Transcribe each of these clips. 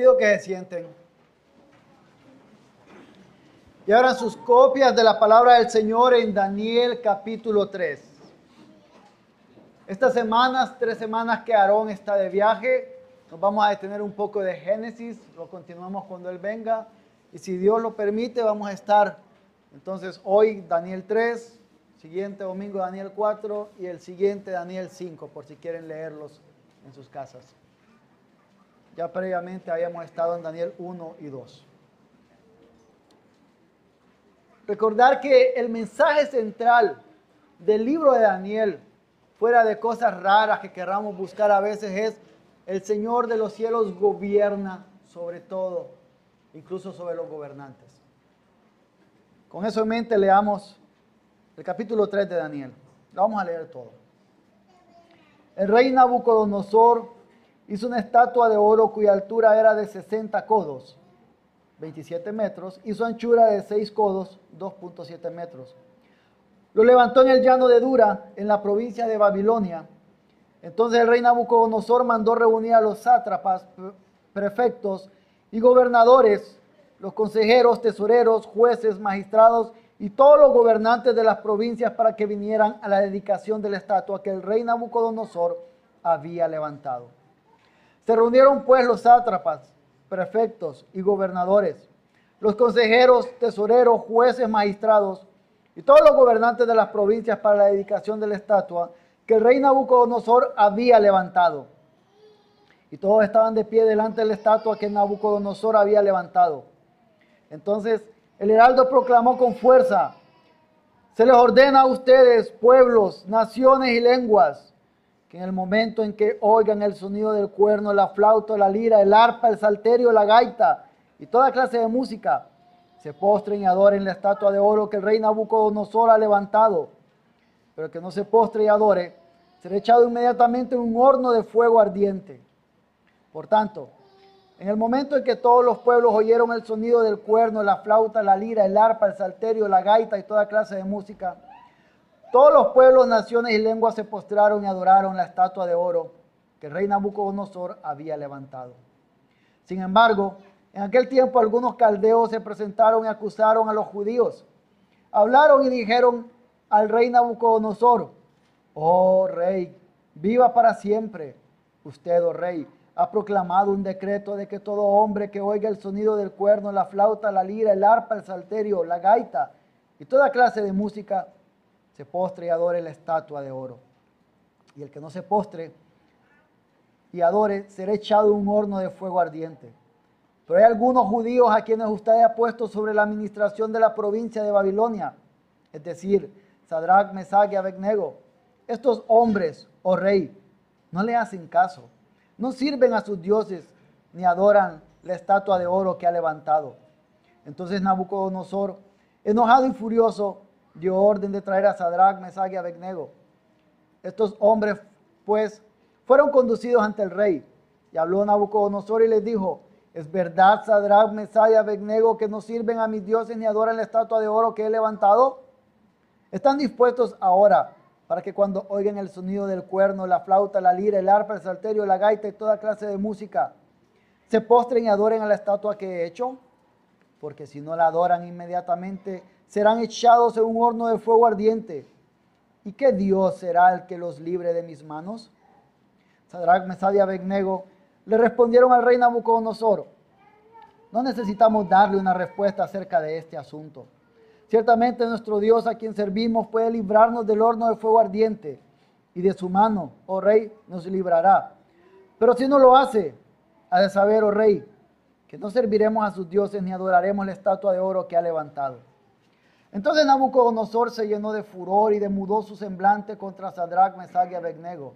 pido que se sienten. Y ahora sus copias de la palabra del Señor en Daniel capítulo 3. Estas semanas, tres semanas que Aarón está de viaje, nos vamos a detener un poco de Génesis, lo continuamos cuando Él venga. Y si Dios lo permite, vamos a estar entonces hoy Daniel 3, siguiente domingo Daniel 4 y el siguiente Daniel 5, por si quieren leerlos en sus casas. Ya previamente habíamos estado en Daniel 1 y 2. Recordar que el mensaje central del libro de Daniel, fuera de cosas raras que querramos buscar a veces, es el Señor de los cielos gobierna sobre todo, incluso sobre los gobernantes. Con eso en mente leamos el capítulo 3 de Daniel. Vamos a leer todo. El rey Nabucodonosor hizo una estatua de oro cuya altura era de 60 codos, 27 metros, y su anchura de 6 codos, 2.7 metros. Lo levantó en el llano de Dura, en la provincia de Babilonia. Entonces el rey Nabucodonosor mandó reunir a los sátrapas, prefectos y gobernadores los consejeros, tesoreros, jueces, magistrados y todos los gobernantes de las provincias para que vinieran a la dedicación de la estatua que el rey Nabucodonosor había levantado. Se reunieron pues los sátrapas, prefectos y gobernadores, los consejeros, tesoreros, jueces, magistrados y todos los gobernantes de las provincias para la dedicación de la estatua que el rey Nabucodonosor había levantado. Y todos estaban de pie delante de la estatua que Nabucodonosor había levantado. Entonces el heraldo proclamó con fuerza, se les ordena a ustedes, pueblos, naciones y lenguas, que en el momento en que oigan el sonido del cuerno, la flauta, la lira, el arpa, el salterio, la gaita y toda clase de música, se postren y adoren la estatua de oro que el rey Nabucodonosor ha levantado. Pero que no se postre y adore, será echado inmediatamente en un horno de fuego ardiente. Por tanto, en el momento en que todos los pueblos oyeron el sonido del cuerno, la flauta, la lira, el arpa, el salterio, la gaita y toda clase de música, todos los pueblos, naciones y lenguas se postraron y adoraron la estatua de oro que el rey Nabucodonosor había levantado. Sin embargo, en aquel tiempo algunos caldeos se presentaron y acusaron a los judíos. Hablaron y dijeron al rey Nabucodonosor, oh rey, viva para siempre usted, oh rey ha proclamado un decreto de que todo hombre que oiga el sonido del cuerno, la flauta, la lira, el arpa, el salterio, la gaita y toda clase de música, se postre y adore la estatua de oro. Y el que no se postre y adore será echado en un horno de fuego ardiente. Pero hay algunos judíos a quienes usted ha puesto sobre la administración de la provincia de Babilonia, es decir, Sadrach, Mesach y Abednego. Estos hombres, oh rey, no le hacen caso no sirven a sus dioses ni adoran la estatua de oro que ha levantado. Entonces Nabucodonosor, enojado y furioso, dio orden de traer a Sadrach, Mesach y Abednego. Estos hombres, pues, fueron conducidos ante el rey. Y habló Nabucodonosor y les dijo, ¿es verdad, Sadrach, Mesach y Abednego, que no sirven a mis dioses ni adoran la estatua de oro que he levantado? ¿Están dispuestos ahora para que cuando oigan el sonido del cuerno, la flauta, la lira, el arpa, el salterio, la gaita y toda clase de música, se postren y adoren a la estatua que he hecho, porque si no la adoran inmediatamente, serán echados en un horno de fuego ardiente. ¿Y qué Dios será el que los libre de mis manos? Sadrach, Mesad y Abednego le respondieron al rey Nabucodonosor, no necesitamos darle una respuesta acerca de este asunto Ciertamente nuestro Dios a quien servimos puede librarnos del horno de fuego ardiente y de su mano, oh rey, nos librará. Pero si no lo hace, ha de saber, oh rey, que no serviremos a sus dioses ni adoraremos la estatua de oro que ha levantado. Entonces Nabucodonosor se llenó de furor y demudó su semblante contra Sadrach, Mesach y Abednego.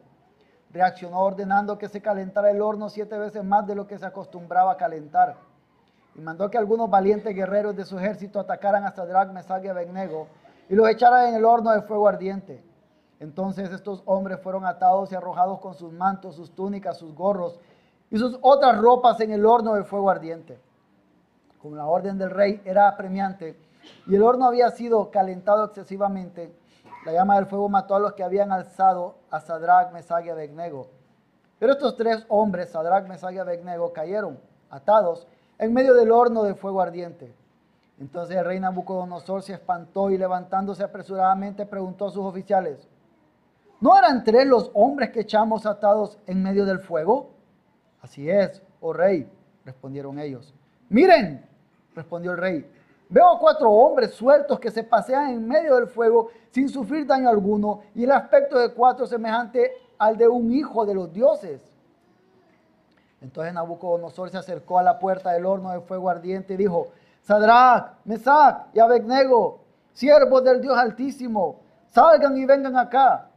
Reaccionó ordenando que se calentara el horno siete veces más de lo que se acostumbraba a calentar y mandó que algunos valientes guerreros de su ejército atacaran a Sadrach, Mesach y Abednego y los echaran en el horno de fuego ardiente. Entonces estos hombres fueron atados y arrojados con sus mantos, sus túnicas, sus gorros y sus otras ropas en el horno de fuego ardiente. Como la orden del rey era apremiante y el horno había sido calentado excesivamente, la llama del fuego mató a los que habían alzado a Sadrach, Mesach y Abednego. Pero estos tres hombres, Sadrach, Mesach y Abednego, cayeron atados, en medio del horno de fuego ardiente. Entonces el rey Nabucodonosor se espantó y levantándose apresuradamente preguntó a sus oficiales, ¿no eran tres los hombres que echamos atados en medio del fuego? Así es, oh rey, respondieron ellos. Miren, respondió el rey, veo cuatro hombres sueltos que se pasean en medio del fuego sin sufrir daño alguno y el aspecto de cuatro semejante al de un hijo de los dioses. Entonces Nabucodonosor se acercó a la puerta del horno de fuego ardiente y dijo, Sadrach, Mesach y Abednego, siervos del Dios Altísimo, salgan y vengan acá.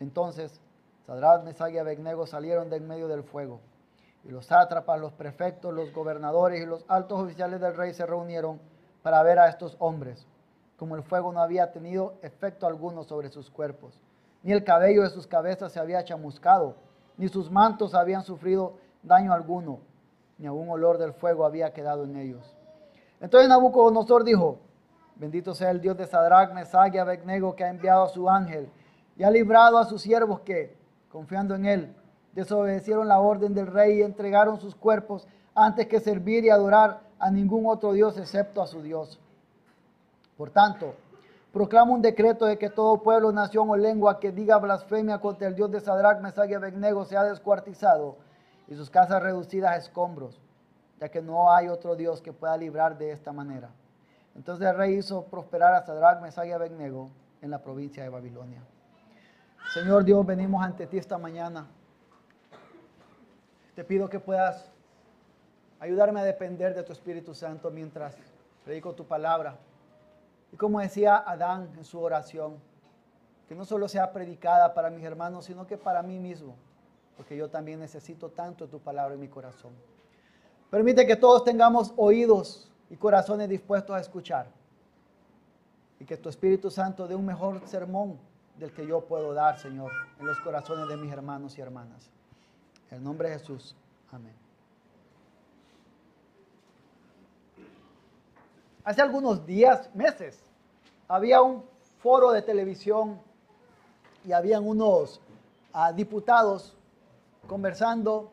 Entonces Sadrach, Mesach y Abednego salieron de en medio del fuego. Y los sátrapas, los prefectos, los gobernadores y los altos oficiales del rey se reunieron para ver a estos hombres, como el fuego no había tenido efecto alguno sobre sus cuerpos, ni el cabello de sus cabezas se había chamuscado, ni sus mantos habían sufrido daño alguno, ni algún olor del fuego había quedado en ellos. Entonces Nabucodonosor dijo, bendito sea el Dios de Sadrach, Mesach y Abednego que ha enviado a su ángel y ha librado a sus siervos que, confiando en él, desobedecieron la orden del rey y entregaron sus cuerpos antes que servir y adorar a ningún otro Dios excepto a su Dios. Por tanto, proclamo un decreto de que todo pueblo, nación o lengua que diga blasfemia contra el Dios de Sadrach, Mesach y Abednego sea descuartizado y sus casas reducidas a escombros, ya que no hay otro Dios que pueda librar de esta manera. Entonces el rey hizo prosperar a Sadrach, Mesach y Abednego en la provincia de Babilonia. Señor Dios, venimos ante ti esta mañana. Te pido que puedas ayudarme a depender de tu Espíritu Santo mientras predico tu palabra. Y como decía Adán en su oración, que no solo sea predicada para mis hermanos, sino que para mí mismo porque yo también necesito tanto tu palabra en mi corazón. Permite que todos tengamos oídos y corazones dispuestos a escuchar. Y que tu Espíritu Santo dé un mejor sermón del que yo puedo dar, Señor, en los corazones de mis hermanos y hermanas. En el nombre de Jesús. Amén. Hace algunos días, meses, había un foro de televisión y habían unos ah, diputados conversando,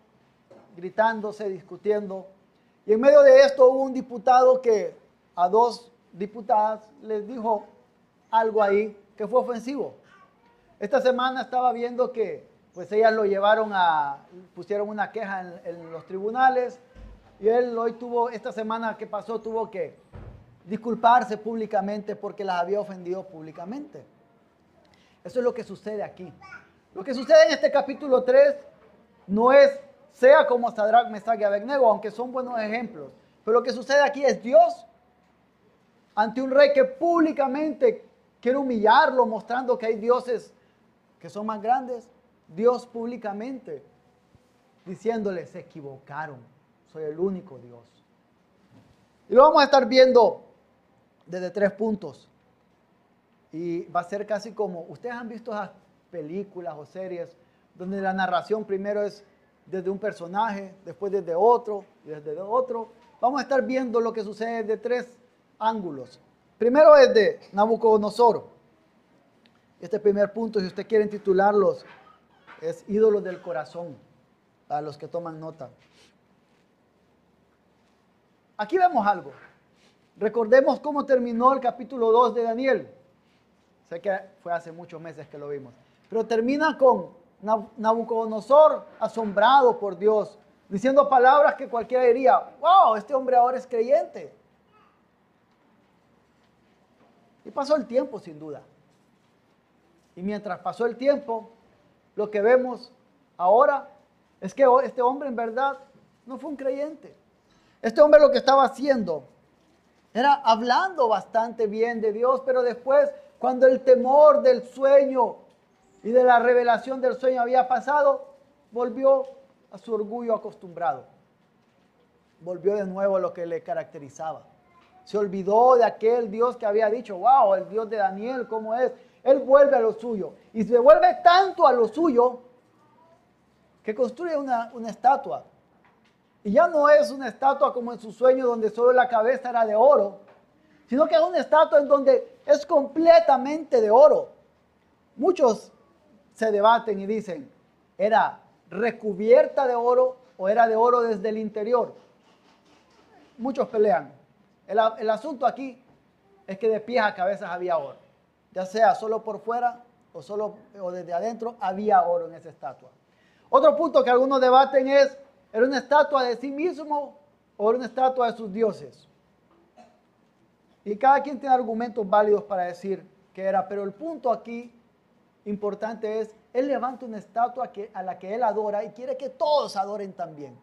gritándose, discutiendo. Y en medio de esto hubo un diputado que a dos diputadas les dijo algo ahí que fue ofensivo. Esta semana estaba viendo que pues ellas lo llevaron a, pusieron una queja en, en los tribunales y él hoy tuvo, esta semana que pasó, tuvo que disculparse públicamente porque las había ofendido públicamente. Eso es lo que sucede aquí. Lo que sucede en este capítulo 3 no es sea como Sadrach, Mesach y Abednego, aunque son buenos ejemplos. Pero lo que sucede aquí es Dios ante un rey que públicamente quiere humillarlo, mostrando que hay dioses que son más grandes. Dios públicamente diciéndole, se equivocaron, soy el único Dios. Y lo vamos a estar viendo desde tres puntos. Y va a ser casi como, ustedes han visto esas películas o series donde la narración primero es desde un personaje, después desde otro y desde otro. Vamos a estar viendo lo que sucede de tres ángulos. Primero es de Nabucodonosor. Este primer punto, si usted quiere titularlos, es ídolos del corazón, para los que toman nota. Aquí vemos algo. Recordemos cómo terminó el capítulo 2 de Daniel. Sé que fue hace muchos meses que lo vimos. Pero termina con Nabucodonosor asombrado por Dios, diciendo palabras que cualquiera diría, wow, este hombre ahora es creyente. Y pasó el tiempo sin duda. Y mientras pasó el tiempo, lo que vemos ahora es que este hombre en verdad no fue un creyente. Este hombre lo que estaba haciendo era hablando bastante bien de Dios, pero después cuando el temor del sueño y de la revelación del sueño había pasado, volvió a su orgullo acostumbrado. Volvió de nuevo a lo que le caracterizaba. Se olvidó de aquel Dios que había dicho, wow, el Dios de Daniel, ¿cómo es? Él vuelve a lo suyo. Y se vuelve tanto a lo suyo que construye una, una estatua. Y ya no es una estatua como en su sueño donde solo la cabeza era de oro, sino que es una estatua en donde es completamente de oro. Muchos se debaten y dicen, ¿era recubierta de oro o era de oro desde el interior? muchos pelean. El, el asunto aquí es que de pies a cabezas había oro. Ya sea solo por fuera o solo o desde adentro, había oro en esa estatua. Otro punto que algunos debaten es, ¿era una estatua de sí mismo o era una estatua de sus dioses? Y cada quien tiene argumentos válidos para decir que era, pero el punto aquí importante es, él levanta una estatua que, a la que él adora y quiere que todos adoren también.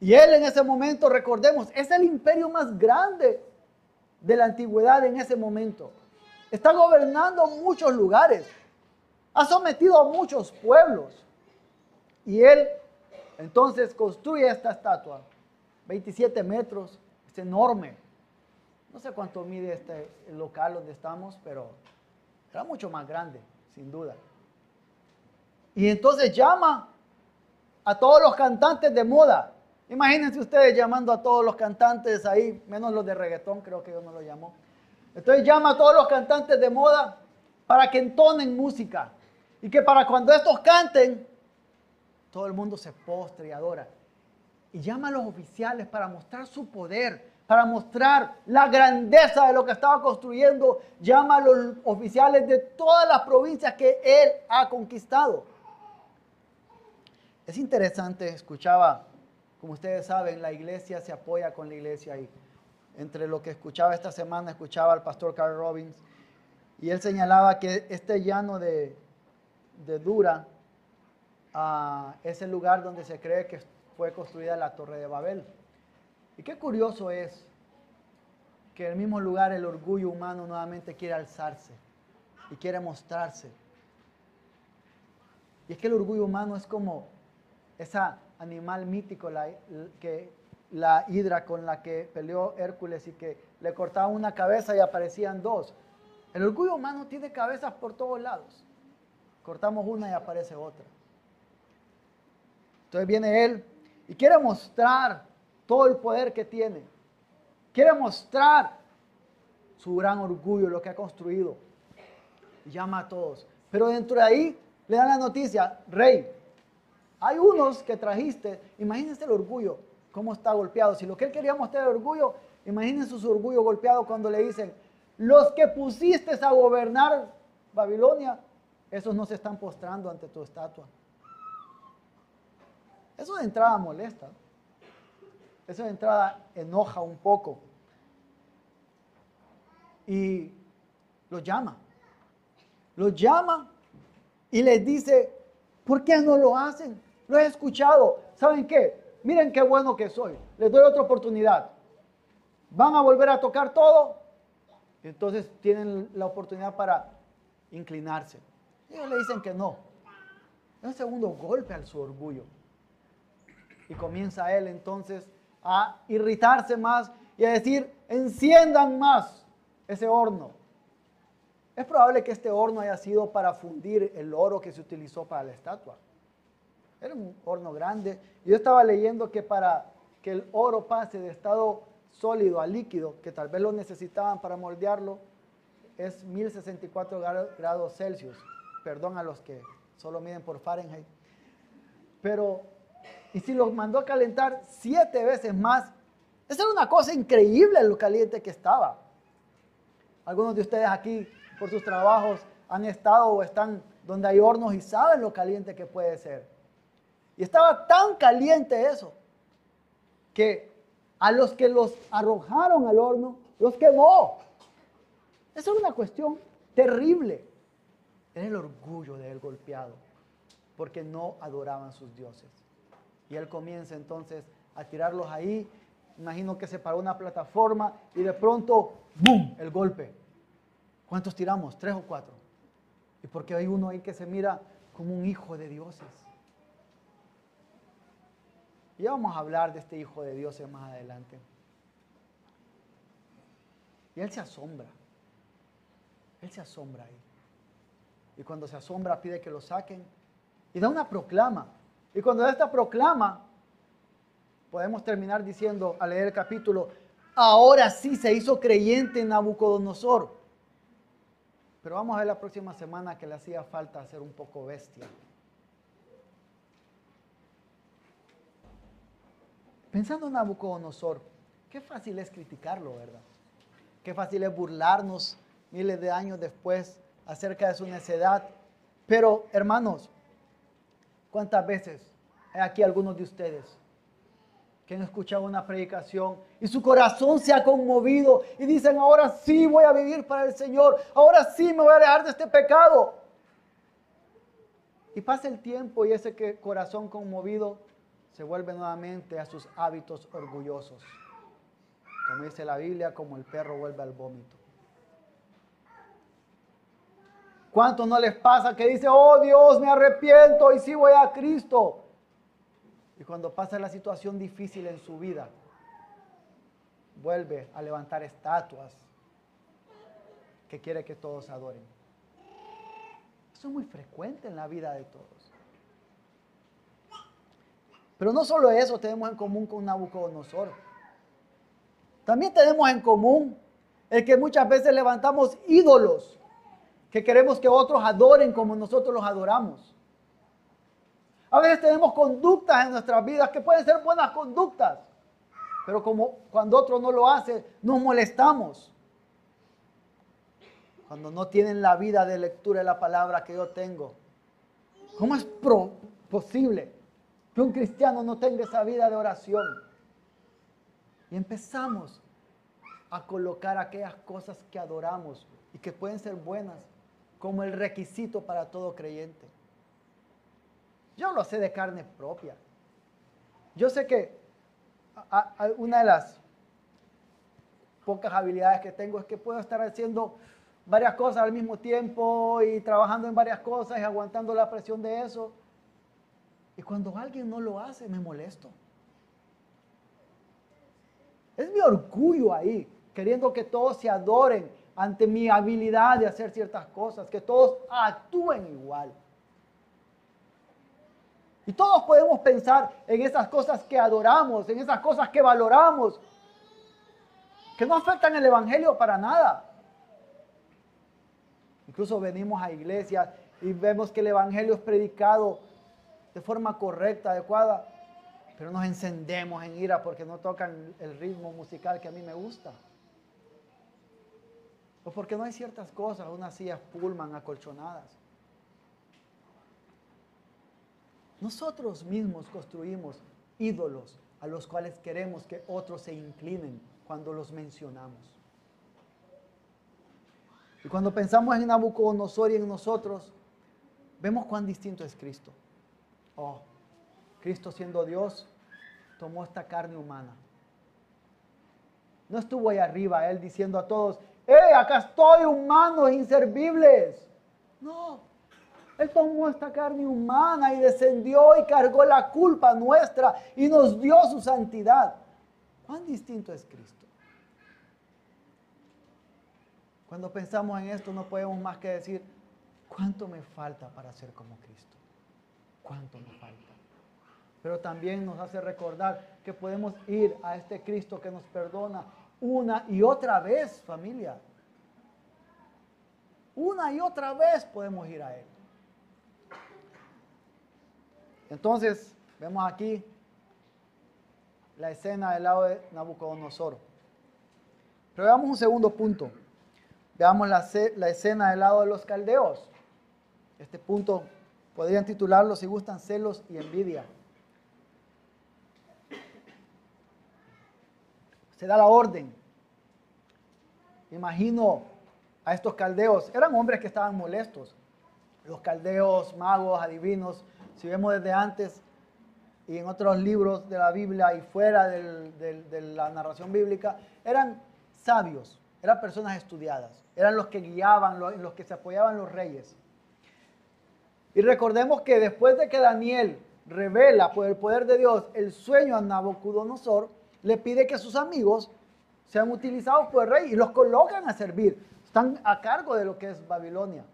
Y él en ese momento, recordemos, es el imperio más grande de la antigüedad en ese momento. Está gobernando muchos lugares. Ha sometido a muchos pueblos. Y él entonces construye esta estatua. 27 metros, es enorme. No sé cuánto mide este local donde estamos, pero era mucho más grande, sin duda. Y entonces llama a todos los cantantes de moda. Imagínense ustedes llamando a todos los cantantes ahí, menos los de reggaetón, creo que yo no lo llamó. Entonces llama a todos los cantantes de moda para que entonen música. Y que para cuando estos canten, todo el mundo se postre y adora. Y llama a los oficiales para mostrar su poder, para mostrar la grandeza de lo que estaba construyendo. Llama a los oficiales de todas las provincias que él ha conquistado. Es interesante, escuchaba, como ustedes saben, la iglesia se apoya con la iglesia ahí entre lo que escuchaba esta semana, escuchaba al pastor Carl Robbins, y él señalaba que este llano de, Dura ah, es el lugar donde se cree que fue construida la Torre de Babel. Y qué curioso es que en el mismo lugar el orgullo humano nuevamente quiere alzarse y quiere mostrarse. Y es que el orgullo humano es como esa animal mítico la, que la hidra con la que peleó Hércules y que le cortaban una cabeza y aparecían dos. El orgullo humano tiene cabezas por todos lados. Cortamos una y aparece otra. Entonces viene él y quiere mostrar todo el poder que tiene. Quiere mostrar su gran orgullo, lo que ha construido. Y llama a todos. Pero dentro de ahí le dan la noticia, rey, hay unos que trajiste, imagínense el orgullo, cómo está golpeado. Si lo que él quería mostrar era orgullo, imagínense su orgullo golpeado cuando le dicen, los que pusiste a gobernar Babilonia, esos no se están postrando ante tu estatua. Eso de entrada molesta. Eso de entrada enoja un poco. Y los llama. Los llama y les dice, ¿por qué no lo hacen? Lo he escuchado. ¿Saben qué? miren qué bueno que soy, les doy otra oportunidad. Van a volver a tocar todo, entonces tienen la oportunidad para inclinarse. Ellos le dicen que no. Es un segundo golpe al su orgullo. Y comienza él entonces a irritarse más y a decir, enciendan más ese horno. Es probable que este horno haya sido para fundir el oro que se utilizó para la estatua. Era un horno grande. Yo estaba leyendo que para que el oro pase de estado sólido a líquido, que tal vez lo necesitaban para moldearlo, es 1064 grados Celsius. Perdón a los que solo miden por Fahrenheit. Pero, y si lo mandó a calentar siete veces más, esa era una cosa increíble lo caliente que estaba. Algunos de ustedes aquí, por sus trabajos, han estado o están donde hay hornos y saben lo caliente que puede ser. Y estaba tan caliente eso que a los que los arrojaron al horno los quemó. Esa es una cuestión terrible. Era el orgullo de él golpeado porque no adoraban sus dioses. Y él comienza entonces a tirarlos ahí. Imagino que se paró una plataforma y de pronto, ¡boom!, el golpe. ¿Cuántos tiramos? ¿Tres o cuatro? Y porque hay uno ahí que se mira como un hijo de dioses. Y vamos a hablar de este Hijo de Dios más adelante. Y él se asombra. Él se asombra ahí. Y cuando se asombra pide que lo saquen. Y da una proclama. Y cuando esta proclama, podemos terminar diciendo, al leer el capítulo, ahora sí se hizo creyente en Nabucodonosor. Pero vamos a ver la próxima semana que le hacía falta ser un poco bestia. Pensando en Nabucodonosor, Qué fácil es criticarlo, ¿verdad? Qué fácil es burlarnos miles de años después acerca de su necedad. Pero, hermanos, ¿cuántas veces hay aquí algunos de ustedes que han escuchado una predicación y su corazón se ha conmovido y dicen, ahora sí voy a vivir para el Señor, ahora sí me voy a dejar de este pecado? Y pasa el tiempo y ese corazón conmovido se vuelve nuevamente a sus hábitos orgullosos. Como dice la Biblia, como el perro vuelve al vómito. ¿Cuántos no les pasa que dice, oh Dios, me arrepiento y sí voy a Cristo? Y cuando pasa la situación difícil en su vida, vuelve a levantar estatuas que quiere que todos adoren. Eso es muy frecuente en la vida de todos. Pero no solo eso tenemos en común con Nabucodonosor. También tenemos en común el que muchas veces levantamos ídolos que queremos que otros adoren como nosotros los adoramos. A veces tenemos conductas en nuestras vidas que pueden ser buenas conductas, pero como cuando otro no lo hace, nos molestamos. Cuando no tienen la vida de lectura de la palabra que yo tengo. ¿Cómo es posible que un cristiano no tenga esa vida de oración? Y empezamos a colocar aquellas cosas que adoramos y que pueden ser buenas como el requisito para todo creyente. Yo lo sé de carne propia. Yo sé que una de las pocas habilidades que tengo es que puedo estar haciendo varias cosas al mismo tiempo y trabajando en varias cosas y aguantando la presión de eso. Y cuando alguien no lo hace, me molesto. Es mi orgullo ahí, queriendo que todos se adoren ante mi habilidad de hacer ciertas cosas, que todos actúen igual. Y todos podemos pensar en esas cosas que adoramos, en esas cosas que valoramos, que no afectan el Evangelio para nada. Incluso venimos a iglesias y vemos que el Evangelio es predicado de forma correcta, adecuada, pero nos encendemos en ira porque no tocan el ritmo musical que a mí me gusta. Porque no hay ciertas cosas, unas sillas pullman acolchonadas. Nosotros mismos construimos ídolos a los cuales queremos que otros se inclinen cuando los mencionamos. Y cuando pensamos en Nabucodonosor y en nosotros, vemos cuán distinto es Cristo. Oh, Cristo siendo Dios, tomó esta carne humana. No estuvo ahí arriba Él diciendo a todos, ¡eh, acá estoy, humanos inservibles! No, él tomó esta carne humana y descendió y cargó la culpa nuestra y nos dio su santidad. ¿Cuán distinto es Cristo? Cuando pensamos en esto no podemos más que decir, ¿cuánto me falta para ser como Cristo? ¿Cuánto me falta? Pero también nos hace recordar que podemos ir a este Cristo que nos perdona una y otra vez, familia. Una y otra vez podemos ir a Él. Entonces, vemos aquí la escena del lado de Nabucodonosor. Pero veamos un segundo punto. Veamos la, la, escena del lado de los caldeos. Este punto podrían titularlo si gustan celos y envidia. Se da la orden. Imagino a estos caldeos. Eran hombres que estaban molestos. Los caldeos, magos, adivinos, si vemos desde antes y en otros libros de la Biblia y fuera de la narración bíblica, eran sabios, eran personas estudiadas, eran los que guiaban, los, los que se apoyaban los reyes. Y recordemos que después de que Daniel revela por el poder de Dios el sueño a Nabucodonosor, le pide que sus amigos sean utilizados por el rey y los colocan a servir. Están a cargo de lo que es Babilonia.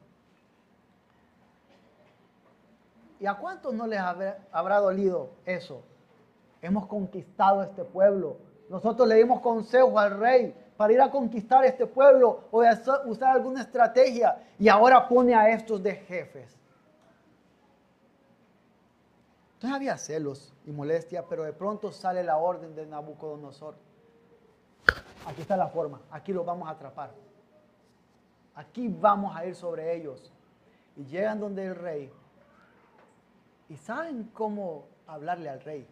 ¿Y a cuántos no les habrá, dolido eso? Hemos conquistado este pueblo. Nosotros le dimos consejo al rey para ir a conquistar este pueblo o usar alguna estrategia y ahora pone a estos de jefes. Entonces había celos y molestia, pero de pronto sale la orden de Nabucodonosor. aquí está la forma, aquí los vamos a atrapar. Aquí vamos a ir sobre ellos. Y llegan donde el rey. Y saben cómo hablarle al rey.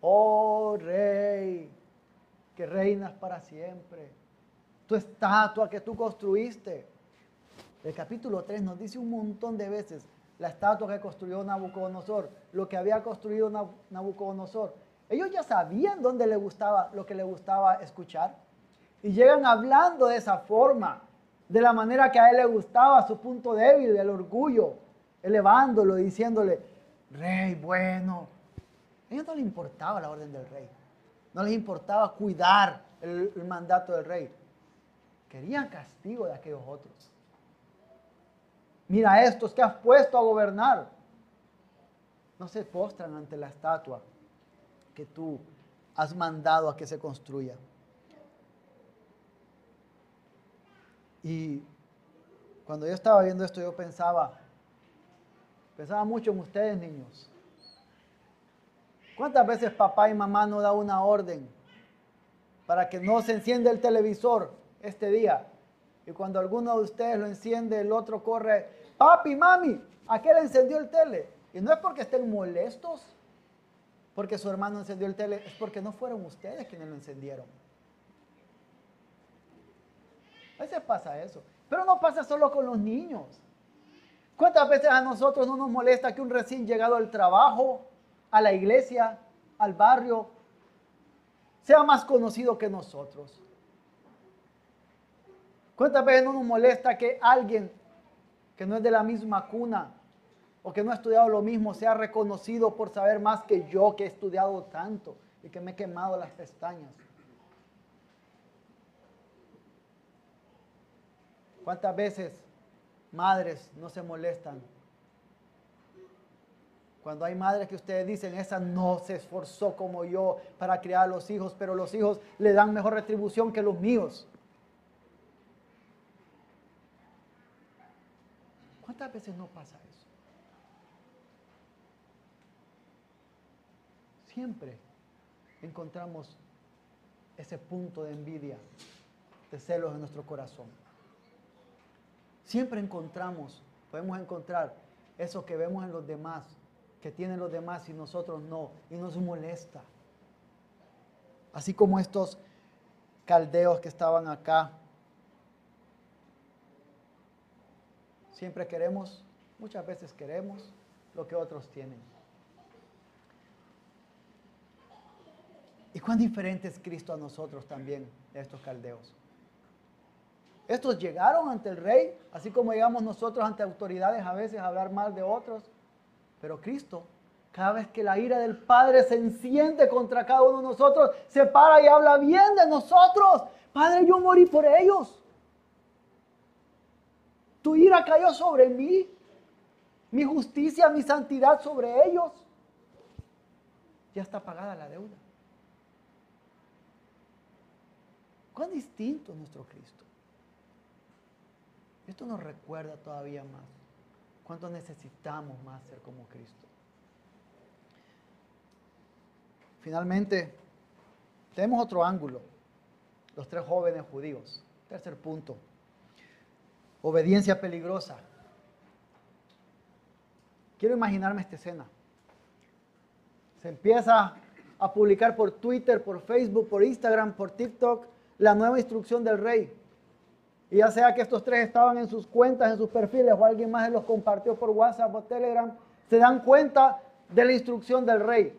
Oh rey, que reinas para siempre. Tu estatua que tú construiste. El capítulo 3 nos dice un montón de veces la estatua que construyó Nabucodonosor, lo que había construido Nabucodonosor. Ellos ya sabían dónde le gustaba, lo que le gustaba escuchar. Y llegan hablando de esa forma, de la manera que a él le gustaba, su punto débil, el orgullo, elevándolo, diciéndole, rey bueno. A ellos no les importaba la orden del rey. No les importaba cuidar el, el mandato del rey. Querían castigo de aquellos otros. Mira estos que has puesto a gobernar. No se postran ante la estatua que tú has mandado a que se construya. Y cuando yo estaba viendo esto, yo pensaba, pensaba mucho en ustedes, niños. ¿Cuántas veces papá y mamá no da una orden para que no se encienda el televisor este día? Y cuando alguno de ustedes lo enciende, el otro corre, papi, mami, ¿a qué le encendió el tele? Y no es porque estén molestos, porque su hermano encendió el tele, es porque no fueron ustedes quienes lo encendieron. A veces pasa eso. Pero no pasa solo con los niños. ¿Cuántas veces a nosotros no nos molesta que un recién llegado al trabajo, a la iglesia, al barrio, sea más conocido que nosotros? ¿Cuántas veces no nos molesta que alguien que no es de la misma cuna o que no ha estudiado lo mismo sea reconocido por saber más que yo que he estudiado tanto y que me he quemado las pestañas? ¿Cuántas veces madres no se molestan? Cuando hay madres que ustedes dicen, esa no se esforzó como yo para criar a los hijos, pero los hijos le dan mejor retribución que los míos. ¿Cuántas veces no pasa eso? Siempre encontramos ese punto de envidia, de celos en nuestro corazón. Siempre encontramos, podemos encontrar eso que vemos en los demás, que tienen los demás y nosotros no, y nos molesta. Así como estos caldeos que estaban acá. Siempre queremos, muchas veces queremos lo que otros tienen. ¿Y cuán diferente es Cristo a nosotros también, estos caldeos? Estos llegaron ante el rey, así como llegamos nosotros ante autoridades a veces a hablar mal de otros. Pero Cristo, cada vez que la ira del Padre se enciende contra cada uno de nosotros, se para y habla bien de nosotros. Padre, yo morí por ellos. Tu ira cayó sobre mí. Mi justicia, mi santidad sobre ellos. Ya está pagada la deuda. ¿Cuán distinto es nuestro Cristo? Esto nos recuerda todavía más cuánto necesitamos más ser como Cristo. Finalmente, tenemos otro ángulo, los tres jóvenes judíos. Tercer punto, obediencia peligrosa. Quiero imaginarme esta escena. Se empieza a publicar por Twitter, por Facebook, por Instagram, por TikTok, la nueva instrucción del rey. Y ya sea que estos tres estaban en sus cuentas, en sus perfiles, o alguien más los compartió por WhatsApp o Telegram, se dan cuenta de la instrucción del rey.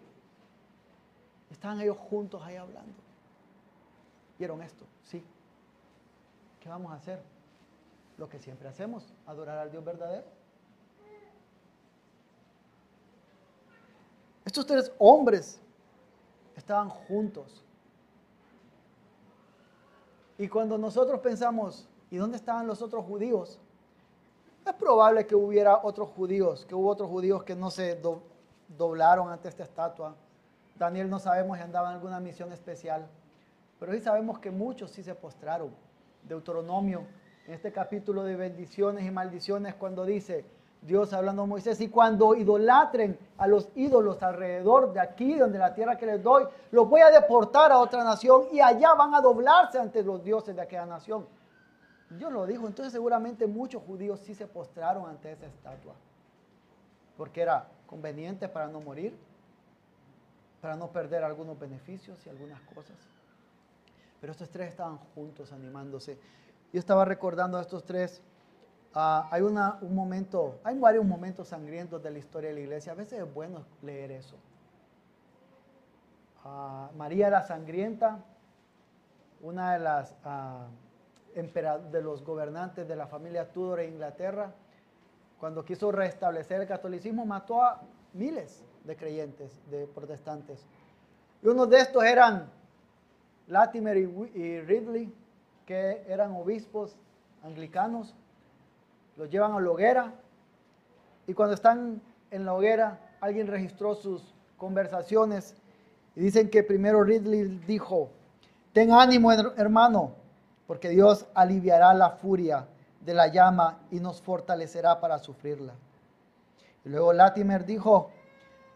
Estaban ellos juntos ahí hablando. ¿Vieron esto? Sí. ¿Qué vamos a hacer? Lo que siempre hacemos, adorar al Dios verdadero. Estos tres hombres estaban juntos. Y cuando nosotros pensamos, ¿Y dónde estaban los otros judíos? Es probable que hubiera otros judíos, que hubo otros judíos que no se doblaron ante esta estatua. Daniel no sabemos si andaba en alguna misión especial, pero sí sabemos que muchos sí se postraron. Deuteronomio, este capítulo de bendiciones y maldiciones, cuando dice, Dios hablando a Moisés, y cuando idolatren a los ídolos alrededor de aquí, donde la tierra que les doy, los voy a deportar a otra nación y allá van a doblarse ante los dioses de aquella nación. Dios lo dijo, entonces seguramente muchos judíos sí se postraron ante esa estatua, porque era conveniente para no morir, para no perder algunos beneficios y algunas cosas. Pero estos tres estaban juntos animándose. Yo estaba recordando a estos tres Ah, hay un momento, hay varios momentos sangrientos de la historia de la iglesia. A veces es bueno leer eso. Ah, María era sangrienta, una de las ah, de los gobernantes de la familia Tudor en Inglaterra. Cuando quiso restablecer el catolicismo, mató a miles de creyentes, de protestantes. Y uno de estos eran Latimer y Ridley, que eran obispos anglicanos los llevan a la hoguera y cuando están en la hoguera alguien registró sus conversaciones y dicen que primero Ridley dijo, ten ánimo hermano, porque Dios aliviará la furia de la llama y nos fortalecerá para sufrirla. Y luego Latimer dijo,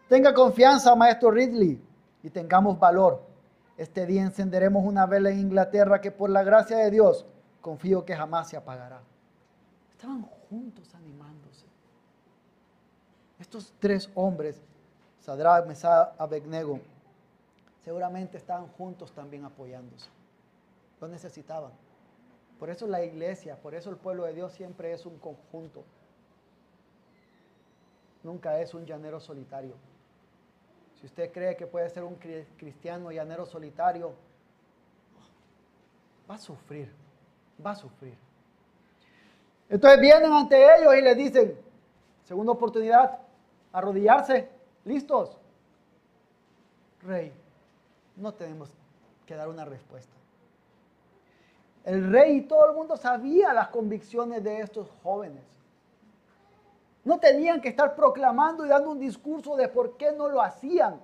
tenga confianza, maestro Ridley, y tengamos valor. Este día encenderemos una vela en Inglaterra que por la gracia de Dios confío que jamás se apagará. Estaban juntos animándose. Estos tres hombres, Sadrach, Mesach, Abednego, seguramente estaban juntos también apoyándose. Lo necesitaban. Por eso la iglesia, por eso el pueblo de Dios siempre es un conjunto. Nunca es un llanero solitario. Si usted cree que puede ser un cristiano llanero solitario, va a sufrir, va a sufrir. Entonces vienen ante ellos y les dicen, segunda oportunidad, arrodillarse, listos. Rey, no tenemos que dar una respuesta. El rey y todo el mundo sabía las convicciones de estos jóvenes. No tenían que estar proclamando y dando un discurso de por qué no lo hacían.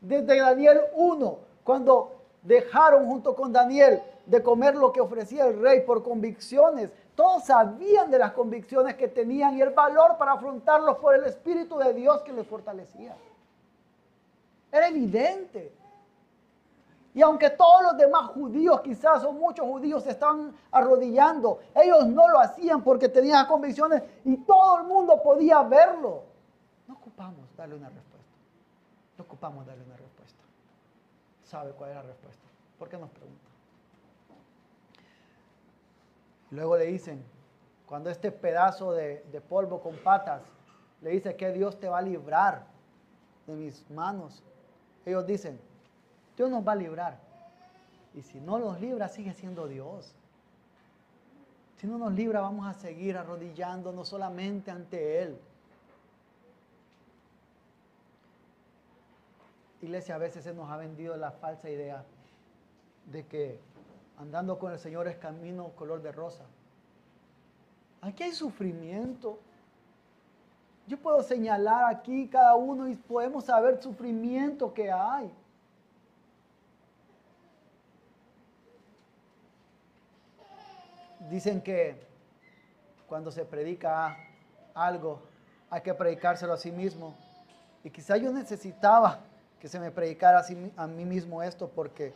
Desde Daniel 1, cuando dejaron junto con Daniel de comer lo que ofrecía el rey por convicciones, todos sabían de las convicciones que tenían y el valor para afrontarlos por el Espíritu de Dios que les fortalecía. Era evidente. Y aunque todos los demás judíos, quizás o muchos judíos, se estaban arrodillando, ellos no lo hacían porque tenían convicciones y todo el mundo podía verlo. No ocupamos darle una respuesta. No ocupamos darle una respuesta. ¿Sabe cuál es la respuesta? ¿Por qué nos pregunta? Luego le dicen, cuando este pedazo de, polvo con patas le dice que Dios te va a librar de mis manos, ellos dicen, Dios nos va a librar. Y si no nos libra, sigue siendo Dios. Si no nos libra, vamos a seguir arrodillándonos solamente ante Él. Iglesia, a veces se nos ha vendido la falsa idea de que andando con el Señor es camino color de rosa. Aquí hay sufrimiento. Yo puedo señalar aquí cada uno y podemos saber sufrimiento que hay. Dicen que cuando se predica algo, hay que predicárselo a sí mismo. Y quizá yo necesitaba que se me predicara a, mí mismo esto porque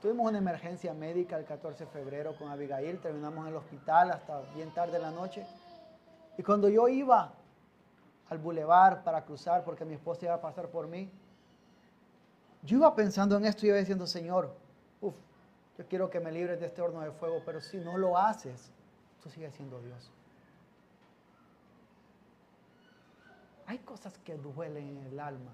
Tuvimos una emergencia médica el 14 de febrero con Abigail, terminamos en el hospital hasta bien tarde en la noche. Y cuando yo iba al bulevar para cruzar, porque mi esposa iba a pasar por mí, yo iba pensando en esto y iba diciendo, Señor, uff, yo quiero que me libres de este horno de fuego, pero si no lo haces, tú sigues siendo Dios. Hay cosas que duelen en el alma.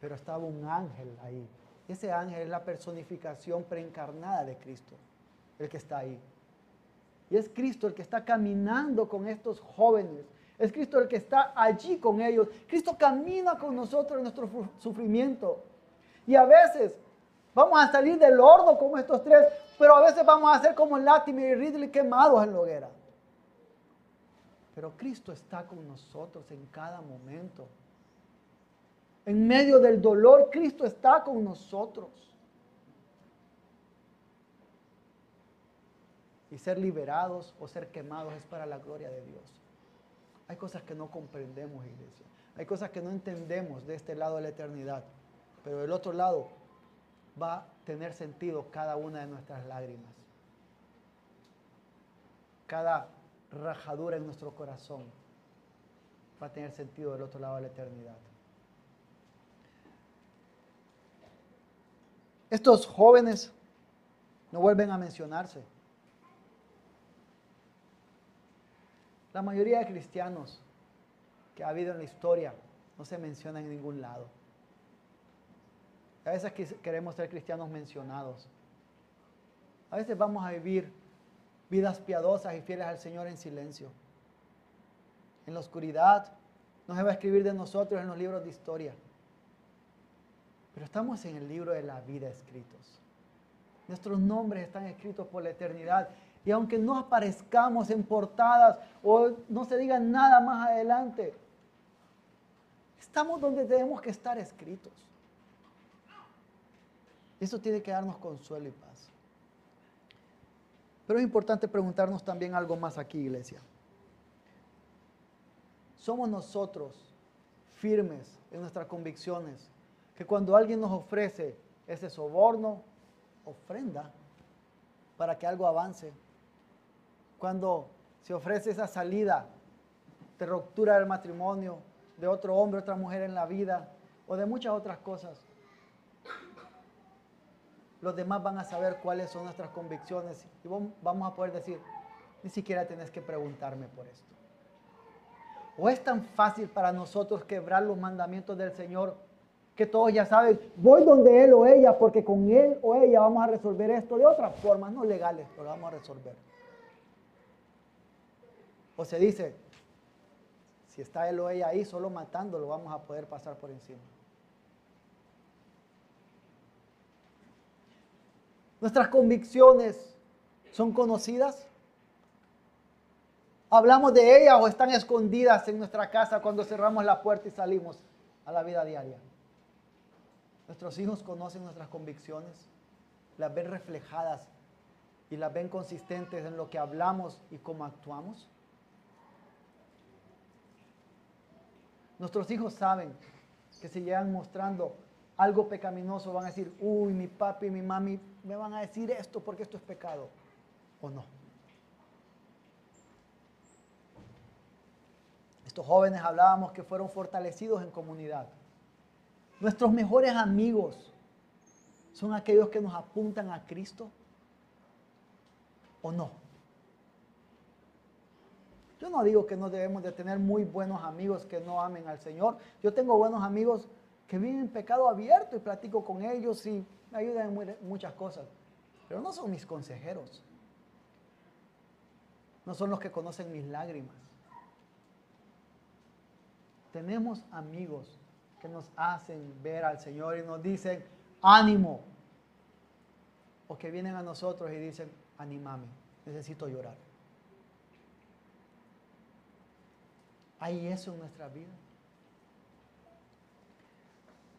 pero estaba un ángel ahí. Ese ángel es la personificación preencarnada de Cristo, el que está ahí. Y es Cristo el que está caminando con estos jóvenes. Es Cristo el que está allí con ellos. Cristo camina con nosotros en nuestro sufrimiento. Y a veces vamos a salir del horno como estos tres, pero a veces vamos a ser como Latimer y Ridley quemados en la hoguera. Pero Cristo está con nosotros en cada momento. En medio del dolor, Cristo está con nosotros. Y y ser liberados o ser quemados es para la gloria de Dios. Hay cosas que no comprendemos, iglesia. Hay cosas que no entendemos de este lado de la eternidad. Pero del otro lado va a tener sentido cada una de nuestras lágrimas. Cada rajadura en nuestro corazón va a tener sentido del otro lado de la eternidad. Estos jóvenes no vuelven a mencionarse. La mayoría de cristianos que ha habido en la historia no se mencionan en ningún lado. A veces queremos ser cristianos mencionados. A veces vamos a vivir vidas piadosas y fieles al Señor en silencio. En la oscuridad no se va a escribir de nosotros en los libros de historia. Pero estamos en el libro de la vida escritos. Nuestros nombres están escritos por la eternidad. Y aunque no aparezcamos en portadas o no se diga nada más adelante, estamos donde tenemos que estar escritos. Eso tiene que darnos consuelo y paz. Pero es importante preguntarnos también algo más aquí, iglesia. Somos nosotros firmes en nuestras convicciones que cuando alguien nos ofrece ese soborno, ofrenda, para que algo avance, cuando se ofrece esa salida de ruptura del matrimonio, de otro hombre, otra mujer en la vida, o de muchas otras cosas, los demás van a saber cuáles son nuestras convicciones y vamos a poder decir, ni siquiera tenés que preguntarme por esto. O es tan fácil para nosotros quebrar los mandamientos del Señor que todos ya saben, voy donde él o ella porque con él o ella vamos a resolver esto de otras formas, no legales, pero vamos a resolver. O se dice, si está él o ella ahí solo matándolo, vamos a poder pasar por encima. Nuestras convicciones son conocidas. Hablamos de ellas o están escondidas en nuestra casa cuando cerramos la puerta y salimos a la vida diaria. Nuestros hijos conocen nuestras convicciones, las ven reflejadas y las ven consistentes en lo que hablamos y cómo actuamos. Nuestros hijos saben que si llegan mostrando algo pecaminoso van a decir, uy, mi papi y mi mami me van a decir esto porque esto es pecado. ¿O no? Estos jóvenes hablábamos que fueron fortalecidos en comunidad. Nuestros mejores amigos son aquellos que nos apuntan a Cristo o no. Yo no digo que no debemos de tener muy buenos amigos que no amen al Señor. Yo tengo buenos amigos que viven en pecado abierto y platico con ellos y me ayudan en muchas cosas. Pero no son mis consejeros. No son los que conocen mis lágrimas. Tenemos amigos que nos hacen ver al Señor y nos dicen, ánimo. O que vienen a nosotros y dicen, animame, necesito llorar. ¿Hay eso en nuestra vida?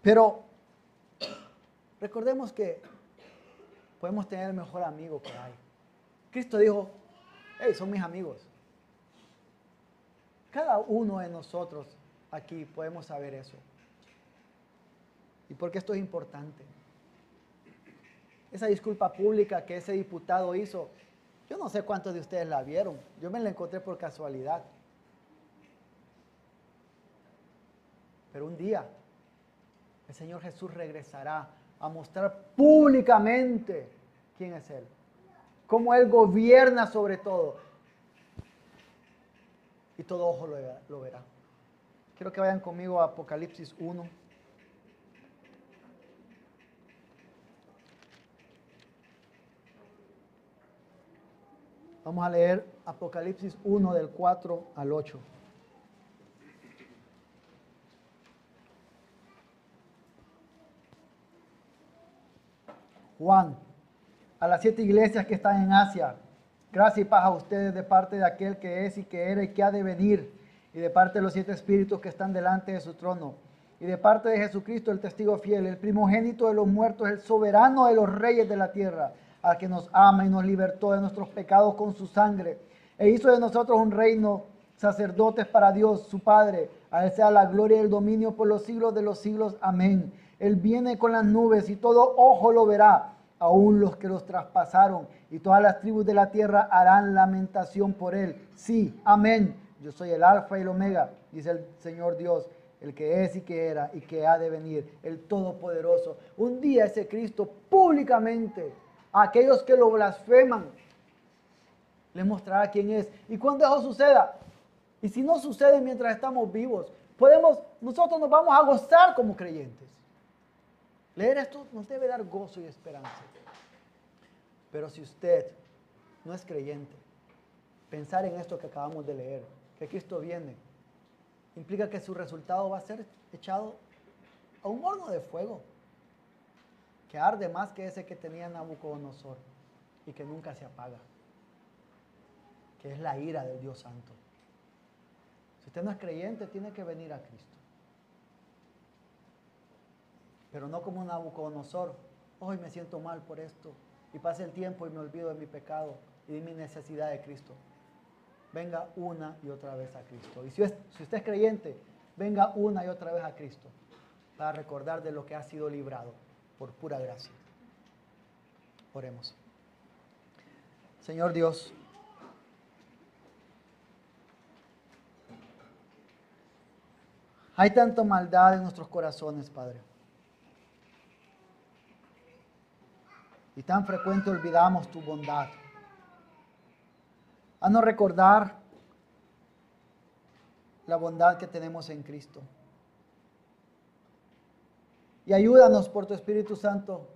Pero recordemos que podemos tener el mejor amigo que hay. Cristo dijo, hey, son mis amigos. Cada uno de nosotros aquí podemos saber eso. ¿Y por qué esto es importante? Esa disculpa pública que ese diputado hizo, yo no sé cuántos de ustedes la vieron. Yo me la encontré por casualidad. Pero un día el Señor Jesús regresará a mostrar públicamente quién es Él, cómo Él gobierna sobre todo. Y todo ojo lo verá. Quiero que vayan conmigo a Apocalipsis 1. Vamos a leer Apocalipsis 1 del 4 al 8. Juan, a las siete iglesias que están en Asia, gracia y paz a ustedes de parte de aquel que es y que era y que ha de venir, y de parte de los siete espíritus que están delante de su trono, y de parte de Jesucristo, el testigo fiel, el primogénito de los muertos, el soberano de los reyes de la tierra al que nos ama y nos libertó de nuestros pecados con su sangre, e hizo de nosotros un reino, sacerdotes para Dios, su Padre. A él sea la gloria y el dominio por los siglos de los siglos. Amén. Él viene con las nubes y todo ojo lo verá, aún los que los traspasaron, y todas las tribus de la tierra harán lamentación por él. Sí, amén. Yo soy el alfa y el omega, dice el Señor Dios, el que es y que era y que ha de venir, el Todopoderoso. Un día ese Cristo públicamente, a aquellos que lo blasfeman, le mostrará quién es. Y cuando eso suceda, y si no sucede mientras estamos vivos, podemos, nosotros nos vamos a gozar como creyentes. Leer esto nos debe dar gozo y esperanza. Pero si usted no es creyente, pensar en esto que acabamos de leer, que Cristo viene, implica que su resultado va a ser echado a un horno de fuego que arde más que ese que tenía Nabucodonosor y que nunca se apaga, que es la ira del Dios Santo. Si usted no es creyente, tiene que venir a Cristo pero no como Nabucodonosor. Hoy me siento mal por esto. Y pasa el tiempo y me olvido de mi pecado y de mi necesidad de Cristo. Venga una y otra vez a Cristo. Y si, si usted es creyente, venga una y otra vez a Cristo para recordar de lo que ha sido librado por pura gracia. Oremos. Señor Dios, hay tanta maldad en nuestros corazones, Padre. Y tan frecuente olvidamos tu bondad. no recordar la bondad que tenemos en Cristo. Y ayúdanos por tu Espíritu Santo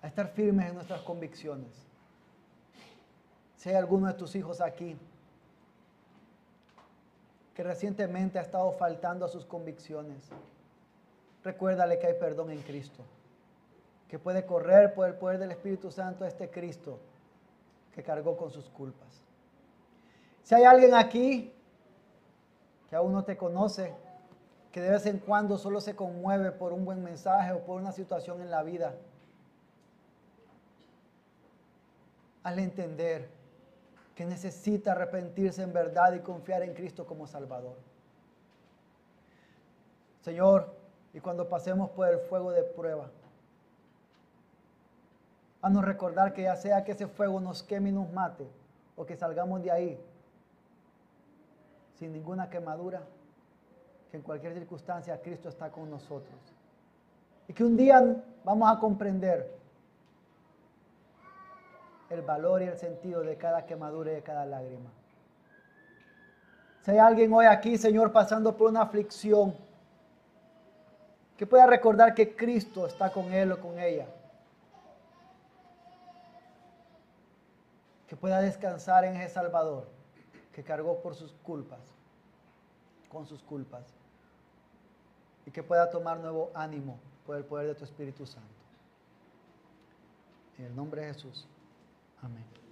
a estar firmes en nuestras convicciones. Si hay alguno de tus hijos aquí que recientemente ha estado faltando a sus convicciones, recuérdale que hay perdón en Cristo que puede correr por el poder del Espíritu Santo a este Cristo que cargó con sus culpas. Si hay alguien aquí que aún no te conoce, que de vez en cuando solo se conmueve por un buen mensaje o por una situación en la vida, hazle entender que necesita arrepentirse en verdad y confiar en Cristo como Salvador. Señor, y cuando pasemos por el fuego de prueba, a nos recordar que ya sea que ese fuego nos queme y nos mate, o que salgamos de ahí sin ninguna quemadura, que en cualquier circunstancia Cristo está con nosotros. Y que un día vamos a comprender el valor y el sentido de cada quemadura y de cada lágrima. Si hay alguien hoy aquí, Señor, pasando por una aflicción, que pueda recordar que Cristo está con él o con ella que pueda descansar en ese Salvador que cargó por sus culpas, con sus culpas, y que pueda tomar nuevo ánimo por el poder de tu Espíritu Santo. En el nombre de Jesús. Amén.